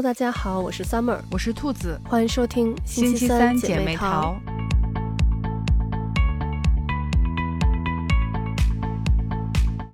Hello，大家好，我是 Summer，我是兔子，欢迎收听星期三姐妹淘。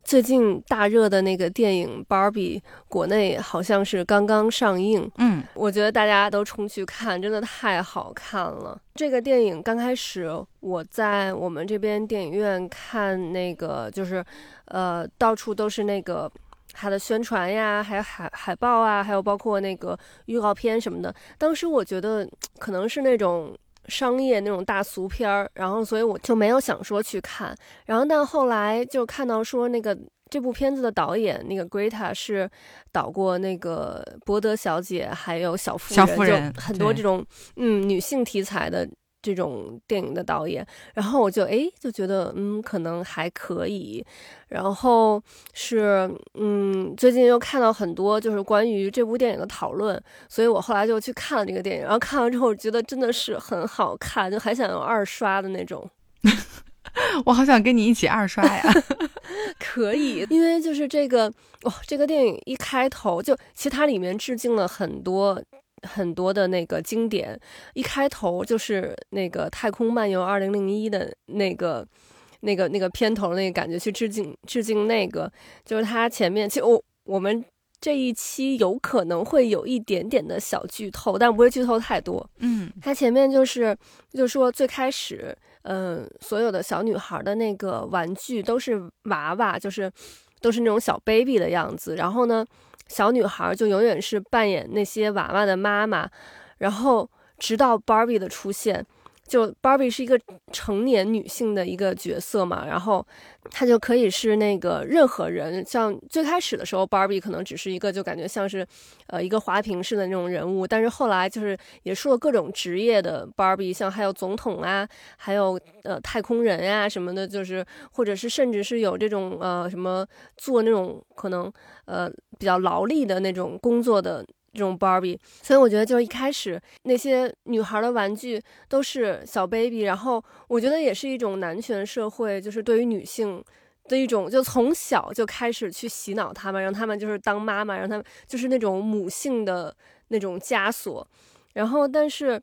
最近大热的那个电影《Barbie》，国内好像是刚刚上映。嗯，我觉得大家都冲去看，真的太好看了。这个电影刚开始我在我们这边电影院看，那个就是呃，到处都是那个它的宣传呀，还有海海报啊，还有包括那个预告片什么的。当时我觉得可能是那种。商业那种大俗片儿，然后所以我就没有想说去看，然后但后来就看到说那个这部片子的导演那个 Greta 是导过那个《伯德小姐》还有《小妇人》，就很多这种嗯女性题材的。这种电影的导演，然后我就哎就觉得嗯可能还可以，然后是嗯最近又看到很多就是关于这部电影的讨论，所以我后来就去看了这个电影，然后看完之后觉得真的是很好看，就还想有二刷的那种。我好想跟你一起二刷呀！可以，因为就是这个哇，这个电影一开头就其实它里面致敬了很多。很多的那个经典，一开头就是那个《太空漫游二零零一》的那个、那个、那个片头那个感觉，去致敬致敬那个，就是它前面。其实我我们这一期有可能会有一点点的小剧透，但不会剧透太多。嗯，它前面就是就说最开始，嗯，所有的小女孩的那个玩具都是娃娃，就是都是那种小 baby 的样子，然后呢。小女孩就永远是扮演那些娃娃的妈妈，然后直到 Barbie 的出现。就 Barbie 是一个成年女性的一个角色嘛，然后她就可以是那个任何人，像最开始的时候，Barbie 可能只是一个就感觉像是，呃，一个花瓶式的那种人物，但是后来就是也出了各种职业的 Barbie，像还有总统啊，还有呃太空人呀什么的，就是或者是甚至是有这种呃什么做那种可能呃比较劳力的那种工作的。这种 Barbie，所以我觉得就是一开始那些女孩的玩具都是小 baby，然后我觉得也是一种男权社会，就是对于女性的一种，就从小就开始去洗脑他们，让他们就是当妈妈，让他们就是那种母性的那种枷锁，然后但是。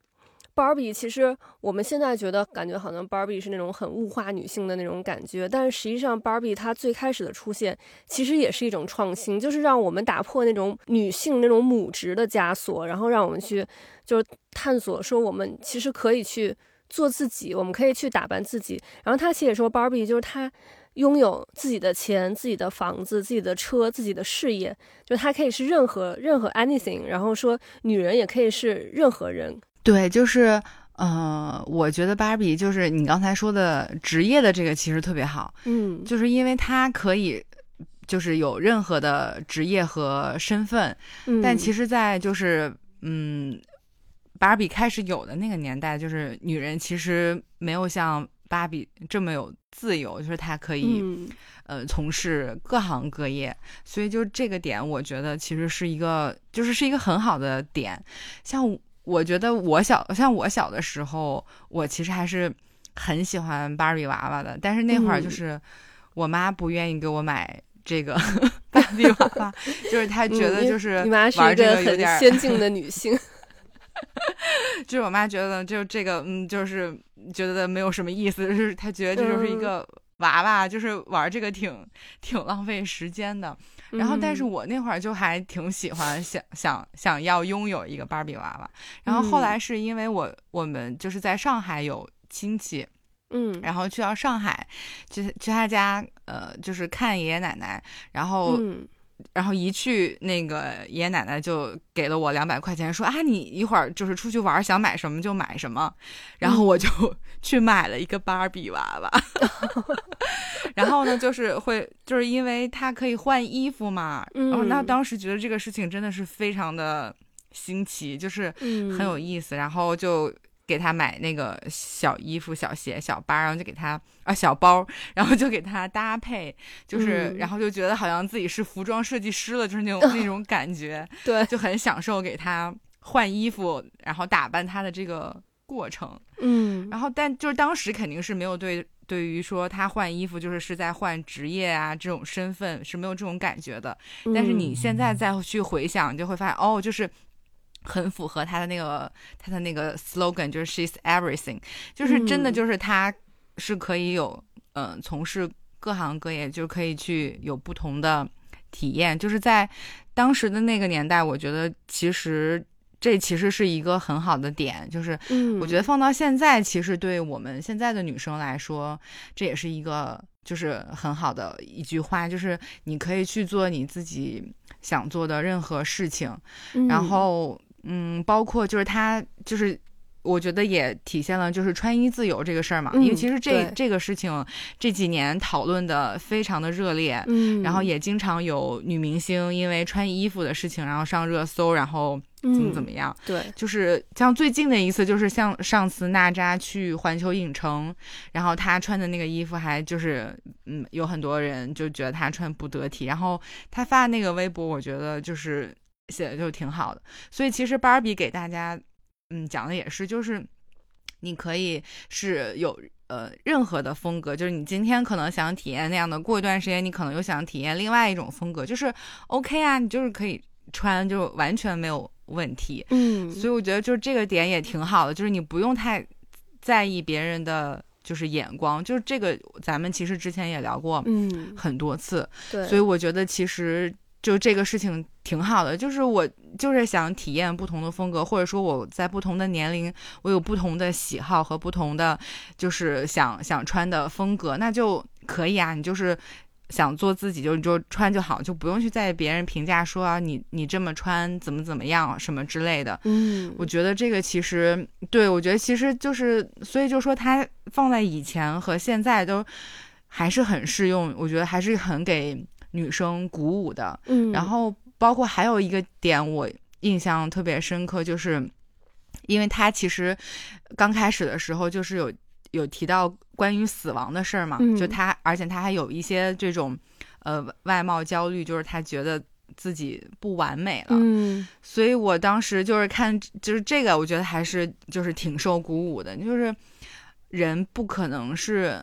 Barbie 其实我们现在觉得感觉好像 Barbie 是那种很物化女性的那种感觉，但是实际上 Barbie 它最开始的出现其实也是一种创新，就是让我们打破那种女性那种母职的枷锁，然后让我们去就是探索说我们其实可以去做自己，我们可以去打扮自己。然后他其实也说 Barbie 就是她拥有自己的钱、自己的房子、自己的车、自己的事业，就她可以是任何任何 anything，然后说女人也可以是任何人。对，就是，呃，我觉得芭比就是你刚才说的职业的这个其实特别好，嗯，就是因为它可以，就是有任何的职业和身份，但其实，在就是，嗯，芭比开始有的那个年代，就是女人其实没有像芭比这么有自由，就是她可以，呃，从事各行各业，所以就这个点，我觉得其实是一个，就是是一个很好的点，像。我觉得我小像我小的时候，我其实还是很喜欢芭比娃娃的。但是那会儿就是我妈不愿意给我买这个 芭比娃娃，就是她觉得就是你妈是一个很先进的女性，就是我妈觉得就这个嗯，就是觉得没有什么意思，就是她觉得这就是一个娃娃，就是玩这个挺挺浪费时间的。然后，但是我那会儿就还挺喜欢，想想想要拥有一个芭比娃娃。然后后来是因为我我们就是在上海有亲戚，嗯，然后去到上海，去去他家，呃，就是看爷爷奶奶，然后。然后一去，那个爷爷奶奶就给了我两百块钱，说啊，你一会儿就是出去玩，想买什么就买什么。然后我就 去买了一个芭比娃娃。然后呢，就是会，就是因为它可以换衣服嘛。然后那当时觉得这个事情真的是非常的新奇，就是很有意思。然后就。给他买那个小衣服、小鞋、小包，然后就给他啊小包，然后就给他搭配，就是然后就觉得好像自己是服装设计师了，就是那种那种感觉，对，就很享受给他换衣服，然后打扮他的这个过程，嗯，然后但就是当时肯定是没有对对于说他换衣服就是是在换职业啊这种身份是没有这种感觉的，但是你现在再去回想，就会发现哦，就是。很符合他的那个他的那个 slogan，就是 she's everything，就是真的就是他是可以有嗯从事各行各业，就可以去有不同的体验，就是在当时的那个年代，我觉得其实。这其实是一个很好的点，就是我觉得放到现在，其实对我们现在的女生来说，这也是一个就是很好的一句话，就是你可以去做你自己想做的任何事情，然后嗯，包括就是他就是。我觉得也体现了就是穿衣自由这个事儿嘛，因为其实这这个事情这几年讨论的非常的热烈，嗯，然后也经常有女明星因为穿衣服的事情然后上热搜，然后怎么怎么样，对，就是像最近的一次，就是像上次娜扎去环球影城，然后她穿的那个衣服还就是嗯有很多人就觉得她穿不得体，然后她发的那个微博，我觉得就是写的就挺好的，所以其实芭比给大家。嗯，讲的也是，就是你可以是有呃任何的风格，就是你今天可能想体验那样的，过一段时间你可能又想体验另外一种风格，就是 OK 啊，你就是可以穿，就完全没有问题。嗯，所以我觉得就是这个点也挺好的，就是你不用太在意别人的就是眼光，就是这个咱们其实之前也聊过，嗯，很多次。对，所以我觉得其实。就这个事情挺好的，就是我就是想体验不同的风格，或者说我在不同的年龄，我有不同的喜好和不同的就是想想穿的风格，那就可以啊。你就是想做自己，就你就穿就好，就不用去在意别人评价说啊，你你这么穿怎么怎么样什么之类的。嗯，我觉得这个其实对我觉得其实就是，所以就说它放在以前和现在都还是很适用，我觉得还是很给。女生鼓舞的，嗯，然后包括还有一个点我印象特别深刻，就是因为他其实刚开始的时候就是有有提到关于死亡的事儿嘛，就他，而且他还有一些这种呃外貌焦虑，就是他觉得自己不完美了，嗯，所以我当时就是看就是这个，我觉得还是就是挺受鼓舞的，就是人不可能是。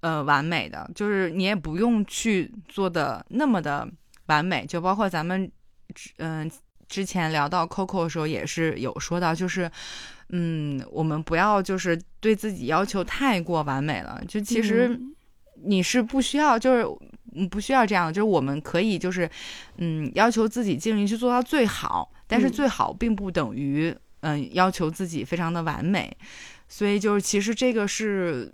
呃，完美的就是你也不用去做的那么的完美，就包括咱们，嗯，之前聊到 Coco 的时候也是有说到，就是，嗯，我们不要就是对自己要求太过完美了，就其实你是不需要，就是嗯不需要这样，就是我们可以就是，嗯，要求自己尽力去做到最好，但是最好并不等于嗯要求自己非常的完美，所以就是其实这个是。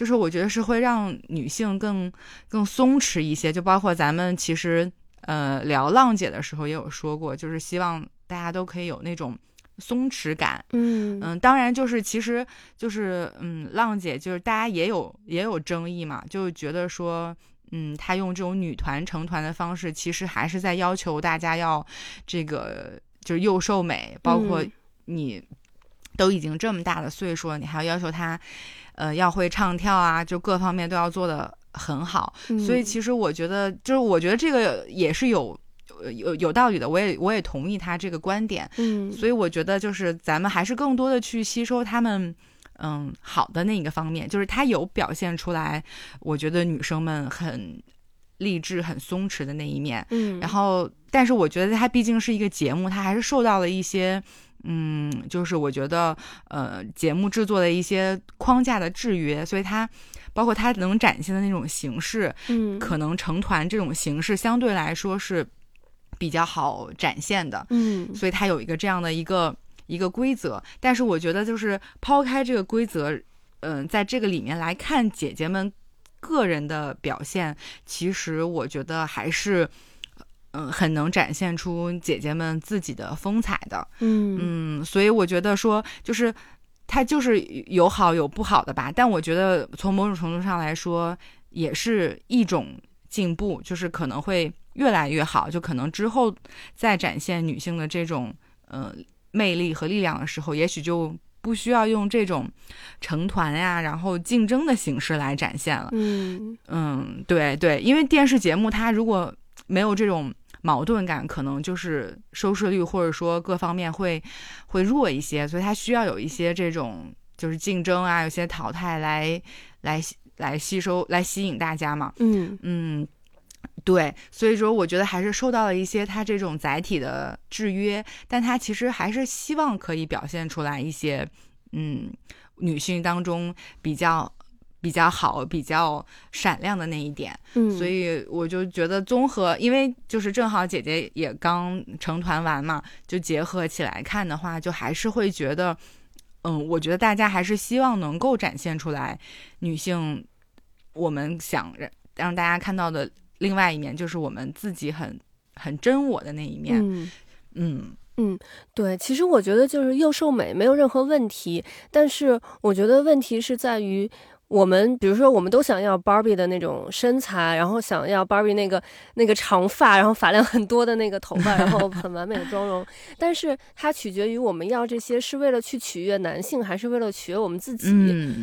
就是我觉得是会让女性更更松弛一些，就包括咱们其实呃聊浪姐的时候也有说过，就是希望大家都可以有那种松弛感。嗯嗯，当然就是其实就是嗯浪姐就是大家也有也有争议嘛，就觉得说嗯她用这种女团成团的方式，其实还是在要求大家要这个就是又瘦美，包括你都已经这么大的岁数了，你还要要求她。呃，要会唱跳啊，就各方面都要做的很好，所以其实我觉得，就是我觉得这个也是有有有道理的，我也我也同意他这个观点，嗯，所以我觉得就是咱们还是更多的去吸收他们嗯好的那一个方面，就是他有表现出来，我觉得女生们很励志、很松弛的那一面，嗯，然后但是我觉得他毕竟是一个节目，他还是受到了一些。嗯，就是我觉得，呃，节目制作的一些框架的制约，所以它包括它能展现的那种形式，嗯，可能成团这种形式相对来说是比较好展现的，嗯，所以它有一个这样的一个一个规则。但是我觉得，就是抛开这个规则，嗯，在这个里面来看姐姐们个人的表现，其实我觉得还是。嗯，很能展现出姐姐们自己的风采的，嗯。嗯，所以我觉得说，就是它就是有好有不好的吧，但我觉得从某种程度上来说，也是一种进步，就是可能会越来越好，就可能之后再展现女性的这种呃魅力和力量的时候，也许就不需要用这种成团呀，然后竞争的形式来展现了，嗯。嗯，对对，因为电视节目它如果没有这种。矛盾感可能就是收视率或者说各方面会会弱一些，所以它需要有一些这种就是竞争啊，有些淘汰来来来吸收来吸引大家嘛。嗯嗯，对，所以说我觉得还是受到了一些他这种载体的制约，但他其实还是希望可以表现出来一些，嗯，女性当中比较比较好、比较闪亮的那一点。嗯，所以我就觉得综合，因为就是正好姐姐也刚成团完嘛，就结合起来看的话，就还是会觉得，嗯，我觉得大家还是希望能够展现出来女性，我们想让让大家看到的。另外一面就是我们自己很很真我的那一面，嗯嗯嗯，对，其实我觉得就是幼瘦美没有任何问题，但是我觉得问题是在于我们，比如说我们都想要 Barbie 的那种身材，然后想要 Barbie 那个那个长发，然后发量很多的那个头发，然后很完美的妆容，但是它取决于我们要这些是为了去取悦男性，还是为了取悦我们自己。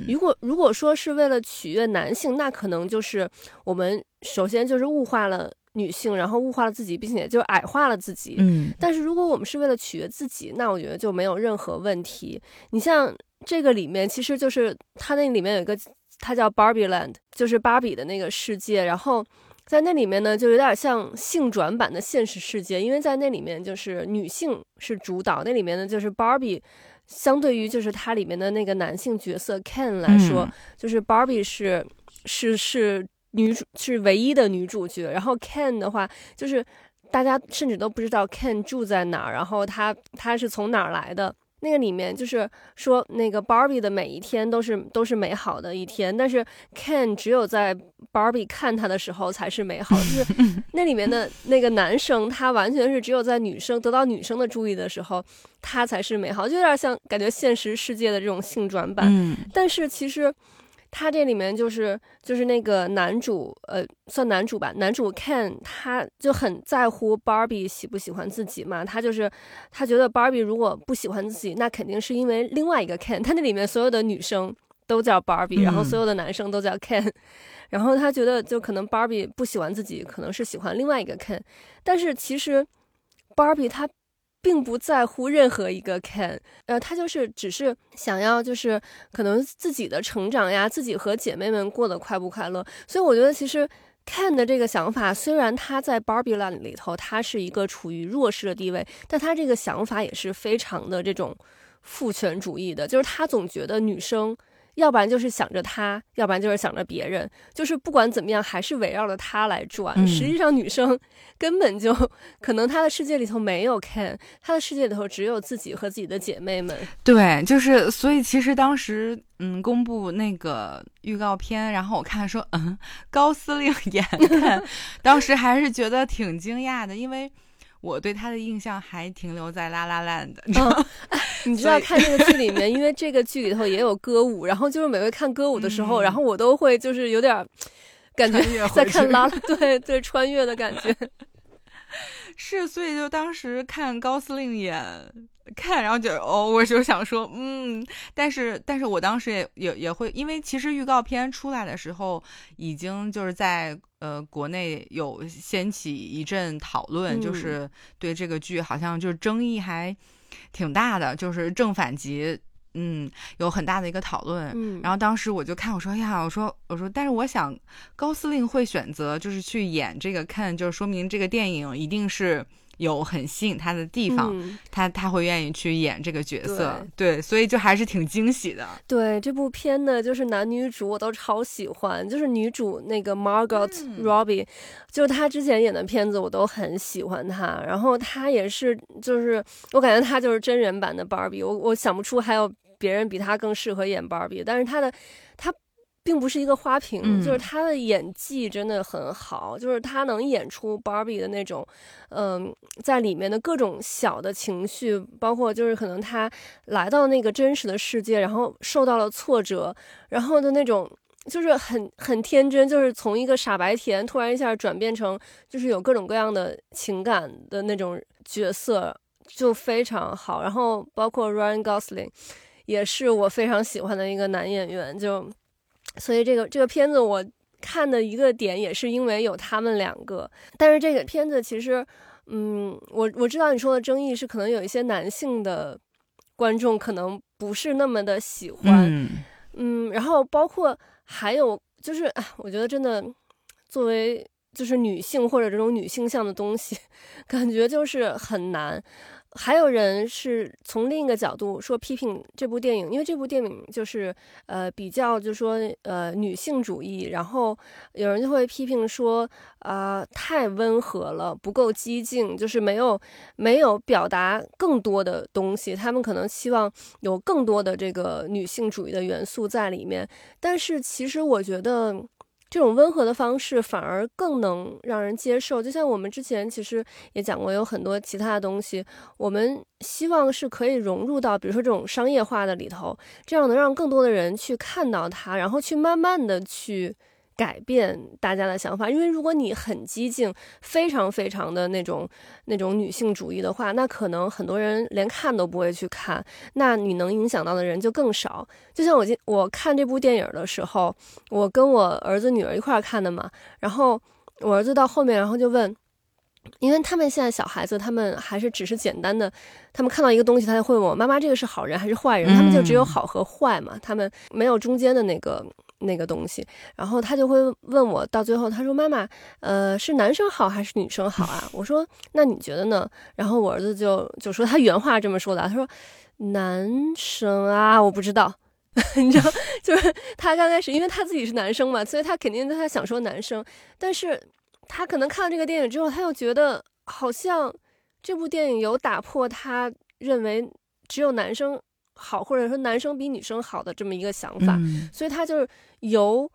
如果如果说是为了取悦男性，那可能就是我们。首先就是物化了女性，然后物化了自己，并且就矮化了自己。嗯，但是如果我们是为了取悦自己，那我觉得就没有任何问题。你像这个里面，其实就是它那里面有一个，它叫 Barbie Land，就是芭比的那个世界。然后在那里面呢，就有点像性转版的现实世界，因为在那里面就是女性是主导，那里面呢就是 Barbie，相对于就是它里面的那个男性角色 Ken 来说，就是 Barbie 是是是。女主是唯一的女主角，然后 Ken 的话，就是大家甚至都不知道 Ken 住在哪儿，然后他他是从哪儿来的。那个里面就是说，那个 Barbie 的每一天都是都是美好的一天，但是 Ken 只有在 Barbie 看他的时候才是美好。就是 那里面的那个男生，他完全是只有在女生得到女生的注意的时候，他才是美好，就有点像感觉现实世界的这种性转版。但是其实。他这里面就是就是那个男主，呃，算男主吧。男主 Ken 他就很在乎 Barbie 喜不喜欢自己嘛。他就是他觉得 Barbie 如果不喜欢自己，那肯定是因为另外一个 Ken。他那里面所有的女生都叫 Barbie，然后所有的男生都叫 Ken。然后他觉得就可能 Barbie 不喜欢自己，可能是喜欢另外一个 Ken。但是其实 Barbie 他。并不在乎任何一个 Ken，呃，他就是只是想要，就是可能自己的成长呀，自己和姐妹们过得快不快乐。所以我觉得，其实 Ken 的这个想法，虽然他在 Barbie Land 里头，他是一个处于弱势的地位，但他这个想法也是非常的这种父权主义的，就是他总觉得女生。要不然就是想着他，要不然就是想着别人，就是不管怎么样，还是围绕着他来转。实际上，女生 根本就可能她的世界里头没有 Ken，她的世界里头只有自己和自己的姐妹们。对，就是所以其实当时嗯公布那个预告片，然后我看说嗯 高司令演，当时还是觉得挺惊讶的，因为。我对他的印象还停留在拉拉烂的，你知道 看这个剧里面，因为这个剧里头也有歌舞，然后就是每回看歌舞的时候，然后我都会就是有点感觉在看拉，对对，穿越的感觉。是，所以就当时看高司令演看，然后就哦，我就想说，嗯，但是但是我当时也也也会，因为其实预告片出来的时候，已经就是在呃国内有掀起一阵讨论，就是对这个剧好像就是争议还挺大的，就是正反极。嗯，有很大的一个讨论。嗯，然后当时我就看，我说呀，我说我说，但是我想高司令会选择就是去演这个，看就是说明这个电影一定是有很吸引他的地方，他他会愿意去演这个角色。对，所以就还是挺惊喜的。对这部片呢就是男女主我都超喜欢，就是女主那个 Margot Robbie，就是她之前演的片子我都很喜欢她。然后她也是，就是我感觉她就是真人版的 Barbie，我我想不出还有。别人比她更适合演 Barbie，，但是她的他并不是一个花瓶，就是他的演技真的很好，就是他能演出芭比的那种，嗯，在里面的各种小的情绪，包括就是可能他来到那个真实的世界，然后受到了挫折，然后的那种就是很很天真，就是从一个傻白甜突然一下转变成就是有各种各样的情感的那种角色，就非常好。然后包括 Ryan Gosling。也是我非常喜欢的一个男演员，就所以这个这个片子我看的一个点也是因为有他们两个。但是这个片子其实，嗯，我我知道你说的争议是可能有一些男性的观众可能不是那么的喜欢，嗯，然后包括还有就是，我觉得真的作为。就是女性或者这种女性向的东西，感觉就是很难。还有人是从另一个角度说批评这部电影，因为这部电影就是呃比较就是说呃女性主义，然后有人就会批评说啊太温和了，不够激进，就是没有没有表达更多的东西。他们可能希望有更多的这个女性主义的元素在里面，但是其实我觉得。这种温和的方式反而更能让人接受，就像我们之前其实也讲过，有很多其他的东西，我们希望是可以融入到，比如说这种商业化的里头，这样能让更多的人去看到它，然后去慢慢的去。改变大家的想法，因为如果你很激进，非常非常的那种那种女性主义的话，那可能很多人连看都不会去看，那你能影响到的人就更少。就像我今我看这部电影的时候，我跟我儿子女儿一块儿看的嘛，然后我儿子到后面，然后就问，因为他们现在小孩子，他们还是只是简单的，他们看到一个东西，他就会问我妈妈这个是好人还是坏人，他们就只有好和坏嘛，他们没有中间的那个。那个东西，然后他就会问我，到最后他说：“妈妈，呃，是男生好还是女生好啊？”我说：“那你觉得呢？”然后我儿子就就说他原话这么说的，他说：“男生啊，我不知道，你知道，就是他刚开始，因为他自己是男生嘛，所以他肯定他想说男生，但是他可能看了这个电影之后，他又觉得好像这部电影有打破他认为只有男生。”好，或者说男生比女生好的这么一个想法，所以他就是由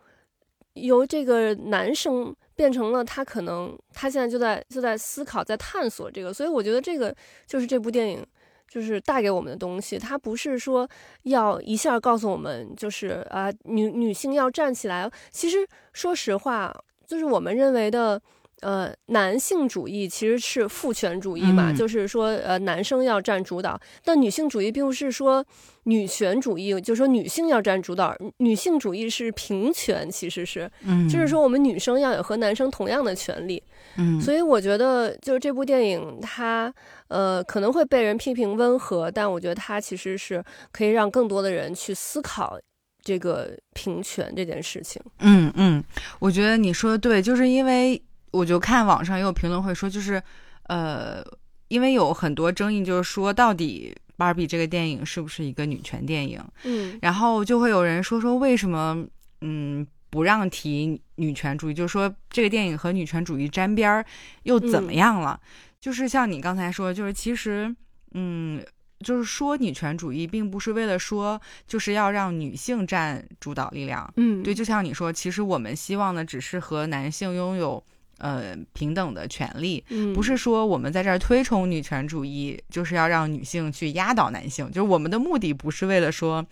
由这个男生变成了他可能他现在就在就在思考，在探索这个，所以我觉得这个就是这部电影就是带给我们的东西，它不是说要一下告诉我们就是啊女女性要站起来，其实说实话，就是我们认为的。呃，男性主义其实是父权主义嘛，就是说，呃，男生要占主导。但女性主义并不是说女权主义，就是说女性要占主导。女性主义是平权，其实是，就是说我们女生要有和男生同样的权利。嗯，所以我觉得，就是这部电影，它呃可能会被人批评温和，但我觉得它其实是可以让更多的人去思考这个平权这件事情。嗯嗯，我觉得你说的对，就是因为。我就看网上也有评论会说，就是，呃，因为有很多争议，就是说到底《芭比》这个电影是不是一个女权电影？嗯，然后就会有人说说为什么，嗯，不让提女权主义？就是说这个电影和女权主义沾边儿又怎么样了？就是像你刚才说，就是其实，嗯，就是说女权主义并不是为了说就是要让女性占主导力量。嗯，对，就像你说，其实我们希望的只是和男性拥有。呃，平等的权利，不是说我们在这儿推崇女权主义，就是要让女性去压倒男性，就是我们的目的不是为了说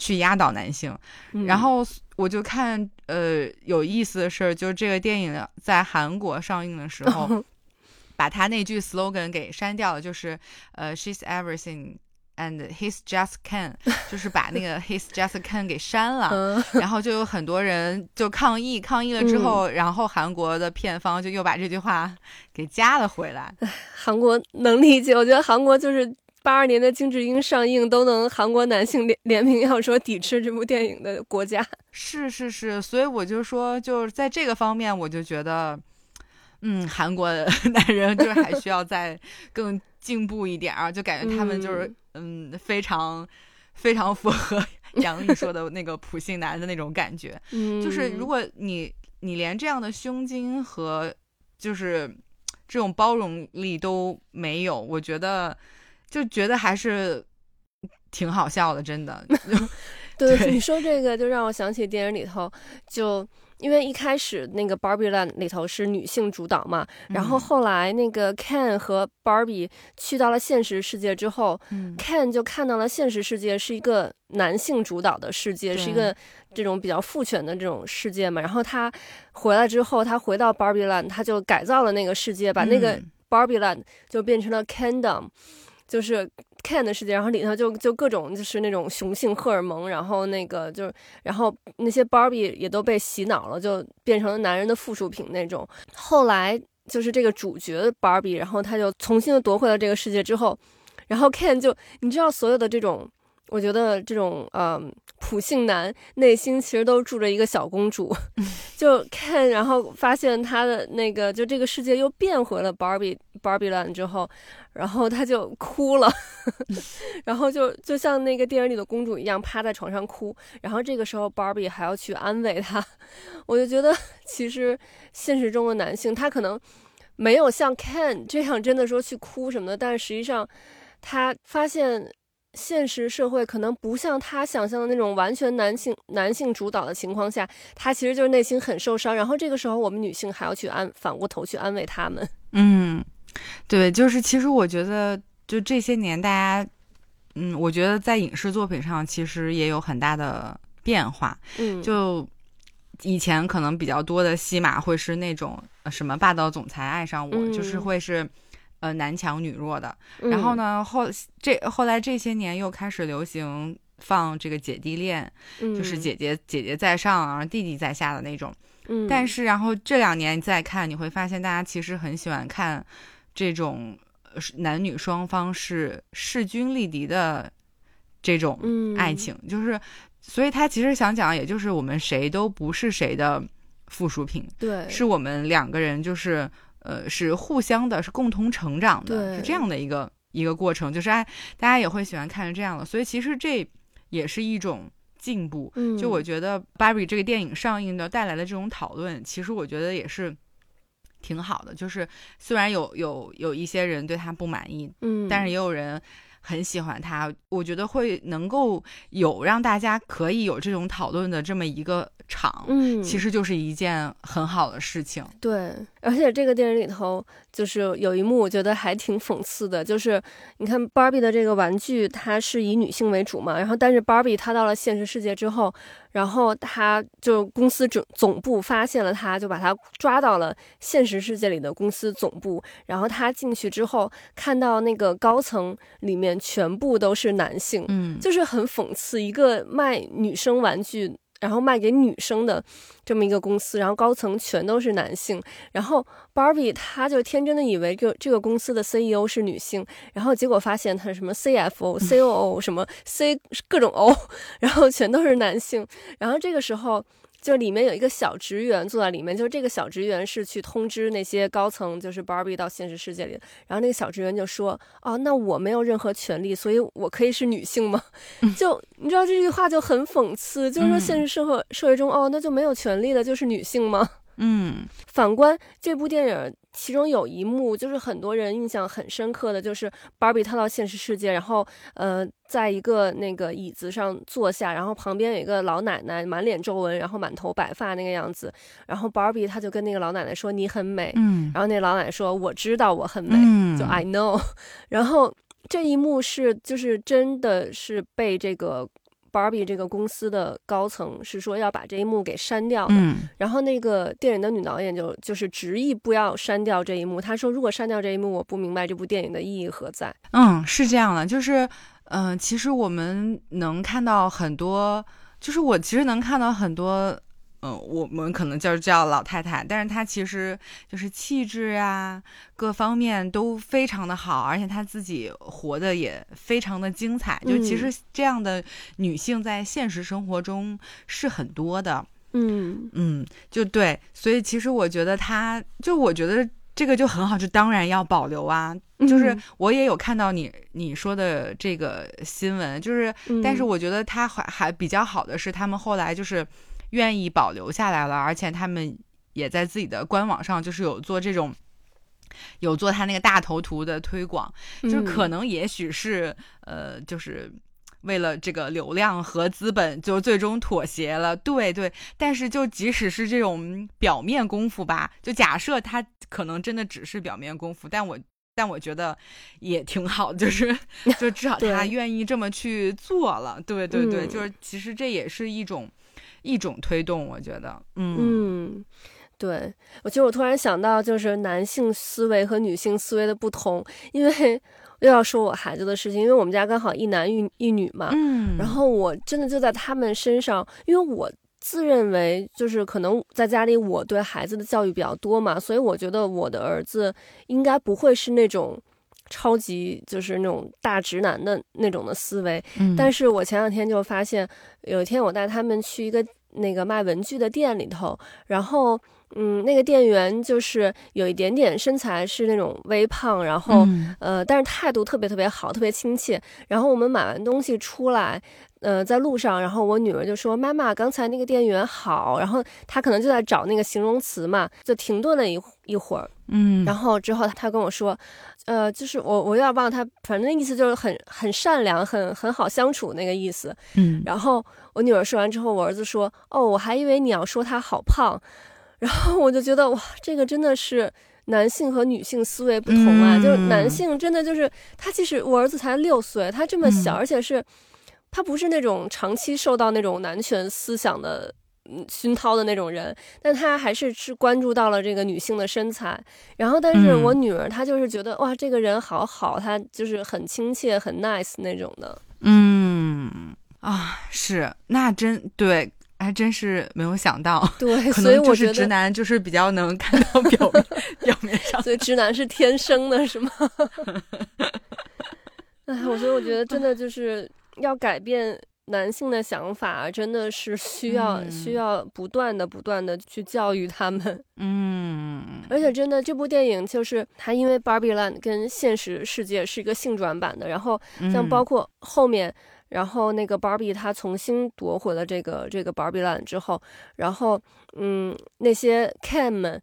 去压倒男性。然后我就看，呃，有意思的事儿，就是这个电影在韩国上映的时候，把他那句 slogan 给删掉了，就是呃，she's everything。And his just Ken，就是把那个 his just Ken 给删了，然后就有很多人就抗议，抗议了之后，然后韩国的片方就又把这句话给加了回来。韩国能理解，我觉得韩国就是八二年的金智英上映都能韩国男性联联名要说抵制这部电影的国家。是是是，所以我就说，就是在这个方面，我就觉得，嗯，韩国的 男人就是还需要再更进步一点啊，就感觉他们就是。嗯，非常非常符合 杨宇说的那个普信男的那种感觉。嗯，就是如果你你连这样的胸襟和就是这种包容力都没有，我觉得就觉得还是挺好笑的，真的。对，你说这个就让我想起电影里头就。因为一开始那个 Barbie Land 里头是女性主导嘛，然后后来那个 Ken 和 Barbie 去到了现实世界之后，Ken 就看到了现实世界是一个男性主导的世界，是一个这种比较父权的这种世界嘛。然后他回来之后，他回到 Barbie Land，他就改造了那个世界，把那个 Barbie Land 就变成了 Kingdom，就是。Ken 的世界，然后里头就就各种就是那种雄性荷尔蒙，然后那个就然后那些 Barbie 也都被洗脑了，就变成了男人的附属品那种。后来就是这个主角 Barbie，然后他就重新的夺回了这个世界之后，然后 Ken 就你知道所有的这种我觉得这种嗯普信男内心其实都住着一个小公主，就看然后发现他的那个就这个世界又变回了 Barbie Barbie Land 之后，然后他就哭了，然后就就像那个电影里的公主一样趴在床上哭，然后这个时候 Barbie 还要去安慰他，我就觉得其实现实中的男性他可能没有像 Ken 这样真的说去哭什么的，但是实际上他发现。现实社会可能不像他想象的那种完全男性男性主导的情况下，他其实就是内心很受伤。然后这个时候，我们女性还要去安反过头去安慰他们。嗯，对，就是其实我觉得，就这些年大家，嗯，我觉得在影视作品上其实也有很大的变化。嗯，就以前可能比较多的戏码会是那种什么霸道总裁爱上我，就是会是。呃，男强女弱的，然后呢，后这后来这些年又开始流行放这个姐弟恋，就是姐姐姐姐在上，然后弟弟在下的那种。嗯，但是然后这两年再看，你会发现大家其实很喜欢看这种男女双方是势均力敌的这种爱情，就是所以他其实想讲，也就是我们谁都不是谁的附属品，对，是我们两个人就是。呃，是互相的，是共同成长的，是这样的一个一个过程，就是哎，大家也会喜欢看这样的，所以其实这也是一种进步。就我觉得《芭比》这个电影上映的带来的这种讨论，其实我觉得也是挺好的。就是虽然有有有一些人对他不满意，嗯，但是也有人很喜欢他。我觉得会能够有让大家可以有这种讨论的这么一个。场，嗯，其实就是一件很好的事情。对，而且这个电影里头就是有一幕，我觉得还挺讽刺的，就是你看芭比的这个玩具，它是以女性为主嘛，然后但是芭比她到了现实世界之后，然后他就公司总总部发现了他，就把他抓到了现实世界里的公司总部，然后他进去之后，看到那个高层里面全部都是男性，嗯，就是很讽刺，一个卖女生玩具。然后卖给女生的这么一个公司，然后高层全都是男性，然后 Barbie 她就天真的以为这这个公司的 CEO 是女性，然后结果发现她什么 CFO、COO 什么 C 各种 O，然后全都是男性，然后这个时候。就里面有一个小职员坐在里面，就是这个小职员是去通知那些高层，就是 Barbie 到现实世界里。然后那个小职员就说：“哦，那我没有任何权利，所以我可以是女性吗？” 就你知道这句话就很讽刺，就是说现实社会社会中，哦，那就没有权利的就是女性吗？嗯，反观这部电影，其中有一幕就是很多人印象很深刻的，就是芭比她到现实世界，然后呃，在一个那个椅子上坐下，然后旁边有一个老奶奶，满脸皱纹，然后满头白发那个样子，然后芭比她就跟那个老奶奶说：“你很美。”嗯，然后那老奶奶说：“我知道我很美。”嗯，就 I know。然后这一幕是就是真的是被这个。Barbie 这个公司的高层是说要把这一幕给删掉的，然后那个电影的女导演就就是执意不要删掉这一幕。她说：“如果删掉这一幕，我不明白这部电影的意义何在。”嗯，是这样的，就是，嗯，其实我们能看到很多，就是我其实能看到很多。嗯，我们可能就是叫老太太，但是她其实就是气质呀，各方面都非常的好，而且她自己活的也非常的精彩。就其实这样的女性在现实生活中是很多的。嗯嗯，就对，所以其实我觉得她，就我觉得这个就很好，就当然要保留啊。就是我也有看到你你说的这个新闻，就是，但是我觉得她还还比较好的是，他们后来就是。愿意保留下来了，而且他们也在自己的官网上，就是有做这种，有做他那个大头图的推广，就是可能也许是呃，就是为了这个流量和资本，就最终妥协了。对对，但是就即使是这种表面功夫吧，就假设他可能真的只是表面功夫，但我但我觉得也挺好，就是就至少他愿意这么去做了。对对对，就是其实这也是一种。一种推动，我觉得，嗯。嗯，对，我其实我突然想到，就是男性思维和女性思维的不同，因为又要说我孩子的事情，因为我们家刚好一男一一女嘛，嗯，然后我真的就在他们身上，因为我自认为就是可能在家里我对孩子的教育比较多嘛，所以我觉得我的儿子应该不会是那种。超级就是那种大直男的那种的思维。但是我前两天就发现，有一天我带他们去一个那个卖文具的店里头，然后。嗯，那个店员就是有一点点身材是那种微胖，然后呃，但是态度特别特别好，特别亲切。然后我们买完东西出来，呃，在路上，然后我女儿就说：“妈妈，刚才那个店员好。”然后她可能就在找那个形容词嘛，就停顿了一一会儿，嗯，然后之后她跟我说：“呃，就是我我有点忘了，他反正那意思就是很很善良，很很好相处那个意思。”嗯，然后我女儿说完之后，我儿子说：“哦，我还以为你要说他好胖。”然后我就觉得哇，这个真的是男性和女性思维不同啊！就是男性真的就是他，即使我儿子才六岁，他这么小，而且是他不是那种长期受到那种男权思想的熏陶的那种人，但他还是是关注到了这个女性的身材。然后，但是我女儿她就是觉得哇，这个人好好，她就是很亲切、很 nice 那种的。嗯啊，是那真对。还真是没有想到，对，可能就是直男就是比较能看到表面表面上，所以直男是天生的，是吗？哎，我所以我觉得真的就是要改变男性的想法，真的是需要需要不断的不断的去教育他们。嗯，而且真的这部电影就是它，因为 Barbie Land 跟现实世界是一个性转版的，然后像包括后面。然后那个 Barbie 他重新夺回了这个这个 Barbie Land 之后，然后嗯那些 Ken 们，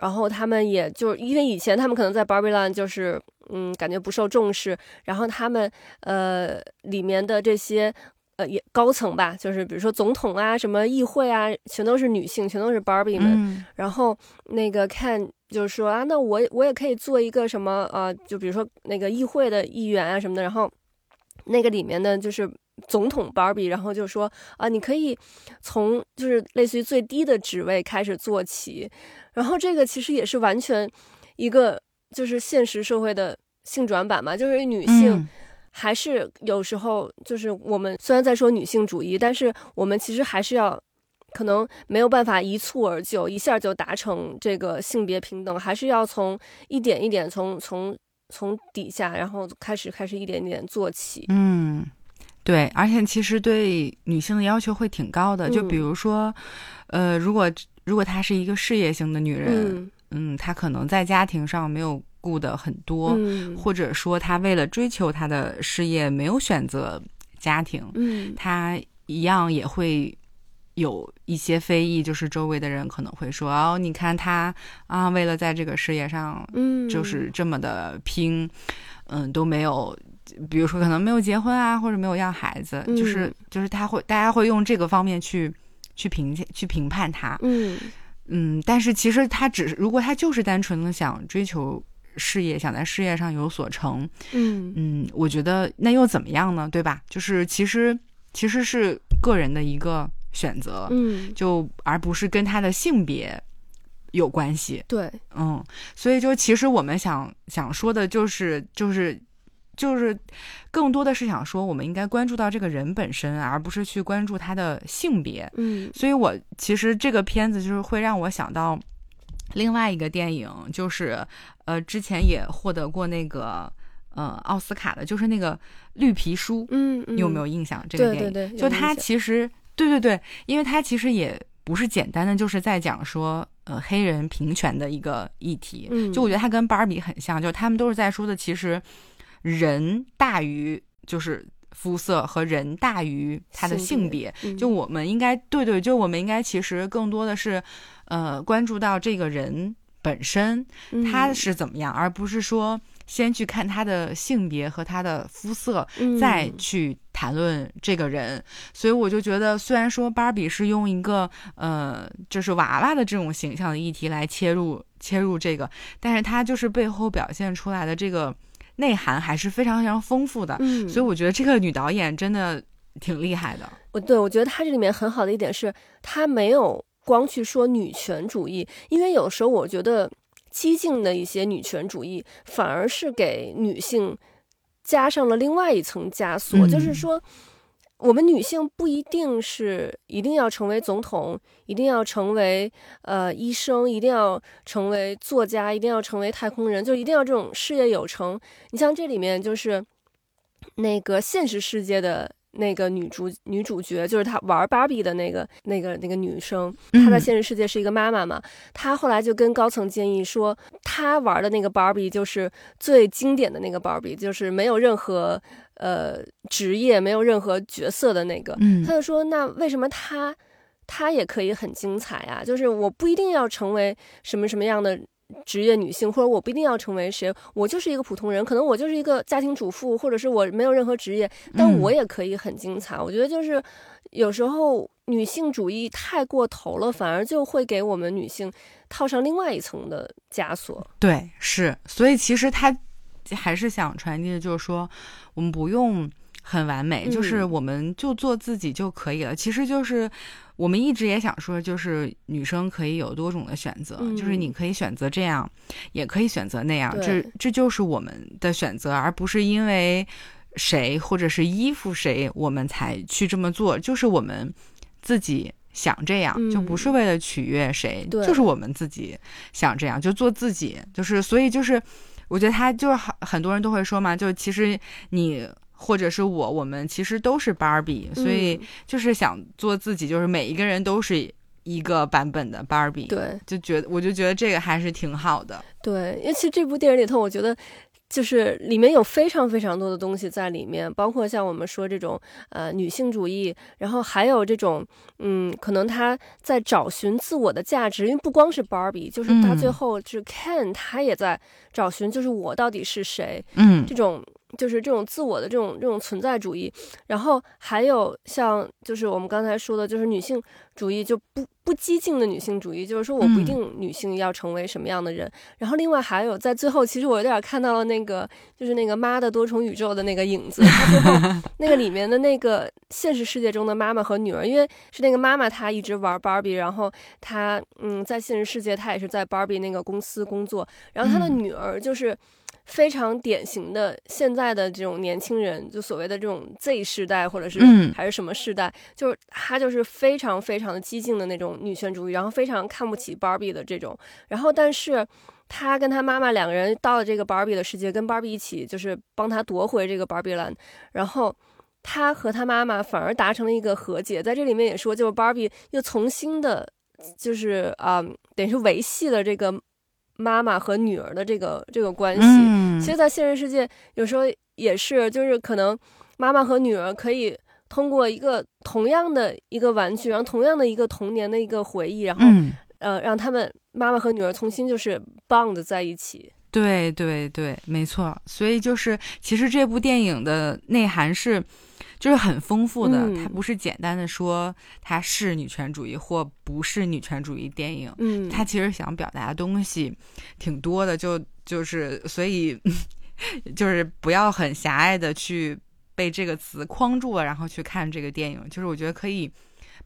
然后他们也就因为以前他们可能在 Barbie Land 就是嗯感觉不受重视，然后他们呃里面的这些呃也高层吧，就是比如说总统啊什么议会啊，全都是女性，全都是 Barbie 们。然后那个 Ken 就是说啊，那我我也可以做一个什么呃，就比如说那个议会的议员啊什么的，然后。那个里面呢，就是总统 Barbie，然后就说啊，你可以从就是类似于最低的职位开始做起，然后这个其实也是完全一个就是现实社会的性转版嘛，就是女性还是有时候就是我们虽然在说女性主义，但是我们其实还是要可能没有办法一蹴而就，一下就达成这个性别平等，还是要从一点一点从从。从底下，然后开始开始一点点做起。嗯，对，而且其实对女性的要求会挺高的。就比如说，呃，如果如果她是一个事业型的女人，嗯，她可能在家庭上没有顾的很多，或者说他为了追求他的事业没有选择家庭，嗯，她一样也会。有一些非议，就是周围的人可能会说：“哦，你看他啊，为了在这个事业上，嗯，就是这么的拼，嗯，都没有，比如说可能没有结婚啊，或者没有要孩子，就是就是他会，大家会用这个方面去去评价、去评判他，嗯。嗯，但是其实他只是，如果他就是单纯的想追求事业，想在事业上有所成，嗯嗯，我觉得那又怎么样呢？对吧？就是其实其实是个人的一个。选择，嗯，就而不是跟他的性别有关系，对，嗯，所以就其实我们想想说的就是，就是就是更多的是想说，我们应该关注到这个人本身，而不是去关注他的性别，嗯，所以我其实这个片子就是会让我想到另外一个电影，就是呃之前也获得过那个呃奥斯卡的，就是那个绿皮书，嗯，你有没有印象？这个电影，对对对，就它其实。对对对，因为它其实也不是简单的，就是在讲说，呃，黑人平权的一个议题。嗯，就我觉得它跟芭比很像，就他们都是在说的，其实人大于就是肤色和人大于他的性别。就我们应该对对，就我们应该其实更多的是，呃，关注到这个人本身他是怎么样，而不是说。先去看他的性别和他的肤色，再去谈论这个人。所以我就觉得，虽然说芭比是用一个呃，就是娃娃的这种形象的议题来切入切入这个，但是它就是背后表现出来的这个内涵还是非常非常丰富的。嗯，所以我觉得这个女导演真的挺厉害的。我对我觉得她这里面很好的一点是，她没有光去说女权主义，因为有时候我觉得。激进的一些女权主义，反而是给女性加上了另外一层枷锁。就是说，我们女性不一定是一定要成为总统，一定要成为呃医生，一定要成为作家，一定要成为太空人，就一定要这种事业有成。你像这里面就是那个现实世界的。那个女主女主角就是她玩芭比的那个那个那个女生，她在现实世界是一个妈妈嘛。她后来就跟高层建议说，她玩的那个芭比就是最经典的那个芭比，就是没有任何呃职业、没有任何角色的那个。她就说，那为什么她她也可以很精彩啊？就是我不一定要成为什么什么样的。职业女性，或者我不一定要成为谁，我就是一个普通人，可能我就是一个家庭主妇，或者是我没有任何职业，但我也可以很精彩。我觉得就是有时候女性主义太过头了，反而就会给我们女性套上另外一层的枷锁。对，是，所以其实他还是想传递的就是说，我们不用很完美，就是我们就做自己就可以了。其实就是。我们一直也想说，就是女生可以有多种的选择，就是你可以选择这样，也可以选择那样，这这就是我们的选择，而不是因为谁或者是依附谁我们才去这么做，就是我们自己想这样，就不是为了取悦谁，就是我们自己想这样，就做自己，就是所以就是，我觉得他就是很很多人都会说嘛，就其实你。或者是我，我们其实都是芭比，所以就是想做自己，就是每一个人都是一个版本的芭比。对，就觉得我就觉得这个还是挺好的。对，因为其实这部电影里头，我觉得就是里面有非常非常多的东西在里面，包括像我们说这种呃女性主义，然后还有这种嗯，可能他在找寻自我的价值，因为不光是芭比，就是他最后是 Ken，他也在找寻，就是我到底是谁？嗯，这种。就是这种自我的这种这种存在主义，然后还有像就是我们刚才说的，就是女性主义就不不激进的女性主义，就是说我不一定女性要成为什么样的人。然后另外还有在最后，其实我有点看到了那个就是那个妈的多重宇宙的那个影子。他最后 那个里面的那个现实世界中的妈妈和女儿，因为是那个妈妈她一直玩芭比，然后她嗯在现实世界她也是在芭比那个公司工作，然后她的女儿就是。非常典型的现在的这种年轻人，就所谓的这种 Z 世代，或者是还是什么世代，就是他就是非常非常的激进的那种女权主义，然后非常看不起 Barbie 的这种，然后但是他跟他妈妈两个人到了这个 Barbie 的世界，跟 Barbie 一起就是帮他夺回这个 Barbie land，然后他和他妈妈反而达成了一个和解，在这里面也说，就是 Barbie 又重新的，就是啊，等于是维系了这个。妈妈和女儿的这个这个关系，其实，在现实世界有时候也是，就是可能妈妈和女儿可以通过一个同样的一个玩具，然后同样的一个童年的一个回忆，然后呃，让他们妈妈和女儿重新就是 bond 在一起。对对对，没错。所以就是，其实这部电影的内涵是。就是很丰富的，它不是简单的说它是女权主义或不是女权主义电影，嗯，它其实想表达的东西挺多的，就就是所以 就是不要很狭隘的去被这个词框住了，然后去看这个电影，就是我觉得可以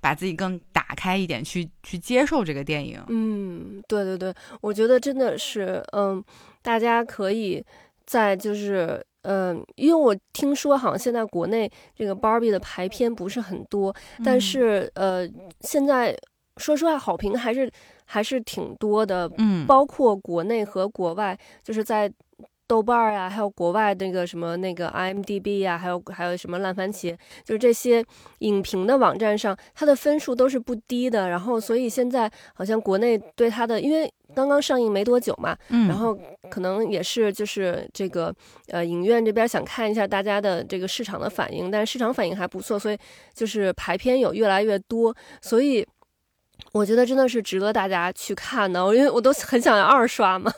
把自己更打开一点，去去接受这个电影。嗯，对对对，我觉得真的是，嗯，大家可以在就是。嗯，因为我听说好像现在国内这个 Barbie 的排片不是很多，但是呃，现在说实话好评还是还是挺多的，嗯，包括国内和国外，就是在。豆瓣儿呀，还有国外那个什么那个 IMDB 呀，还有还有什么烂番茄，就是这些影评的网站上，它的分数都是不低的。然后，所以现在好像国内对它的，因为刚刚上映没多久嘛，嗯，然后可能也是就是这个呃影院这边想看一下大家的这个市场的反应，但是市场反应还不错，所以就是排片有越来越多，所以我觉得真的是值得大家去看的，因为我都很想要二刷嘛。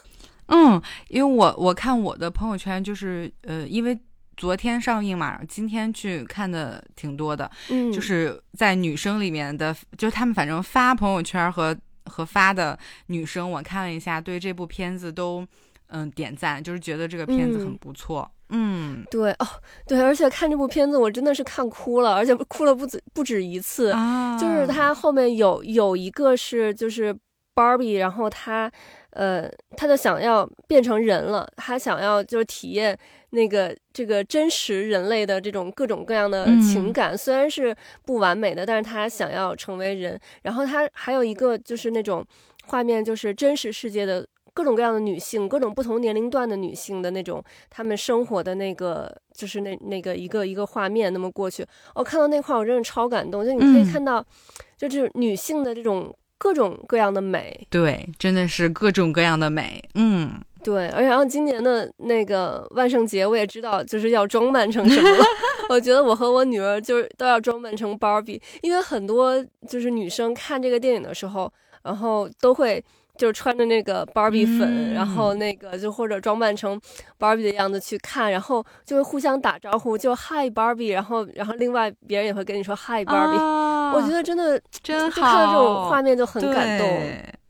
嗯，因为我我看我的朋友圈就是呃，因为昨天上映嘛，今天去看的挺多的，嗯，就是在女生里面的，就他们反正发朋友圈和和发的女生，我看了一下，对这部片子都嗯点赞，就是觉得这个片子很不错，嗯，对哦，对，而且看这部片子我真的是看哭了，而且哭了不止不止一次，就是它后面有有一个是就是 Barbie，然后他。呃，他就想要变成人了，他想要就是体验那个这个真实人类的这种各种各样的情感，虽然是不完美的，但是他想要成为人。然后他还有一个就是那种画面，就是真实世界的各种各样的女性，各种不同年龄段的女性的那种她们生活的那个，就是那那个一个一个画面那么过去。我看到那块，我真的超感动，就你可以看到，就是女性的这种。各种各样的美，对，真的是各种各样的美，嗯，对。而然后今年的那个万圣节，我也知道就是要装扮成什么了。我觉得我和我女儿就是都要装扮成芭比，因为很多就是女生看这个电影的时候，然后都会。就是穿着那个芭比粉，然后那个就或者装扮成芭比的样子去看，然后就会互相打招呼，就嗨芭比，然后然后另外别人也会跟你说嗨芭比。我觉得真的真好，看到这种画面就很感动。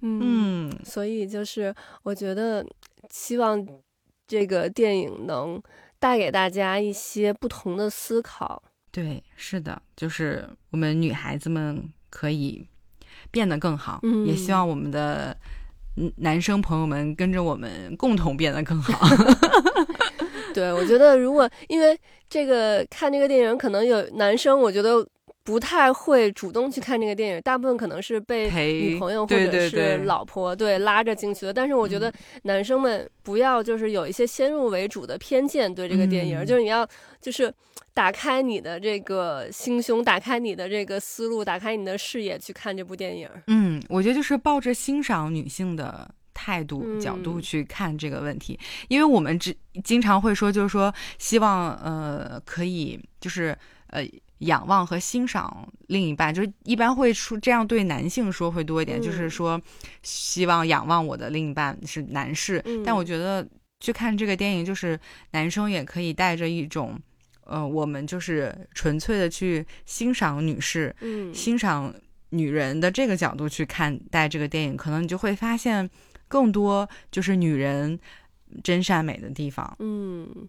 嗯，所以就是我觉得希望这个电影能带给大家一些不同的思考。对，是的，就是我们女孩子们可以。变得更好，也希望我们的男生朋友们跟着我们共同变得更好。对，我觉得如果因为这个看这个电影，可能有男生，我觉得。不太会主动去看这个电影，大部分可能是被女朋友或者是老婆对拉着进去的。但是我觉得男生们不要就是有一些先入为主的偏见对这个电影，就是你要就是打开你的这个心胸，打开你的这个思路，打开你的视野去看这部电影。嗯，我觉得就是抱着欣赏女性的态度角度去看这个问题，因为我们只经常会说，就是说希望呃可以就是呃。仰望和欣赏另一半，就是一般会说这样对男性说会多一点，就是说希望仰望我的另一半是男士。但我觉得去看这个电影，就是男生也可以带着一种，呃，我们就是纯粹的去欣赏女士，欣赏女人的这个角度去看待这个电影，可能你就会发现更多就是女人真善美的地方。嗯。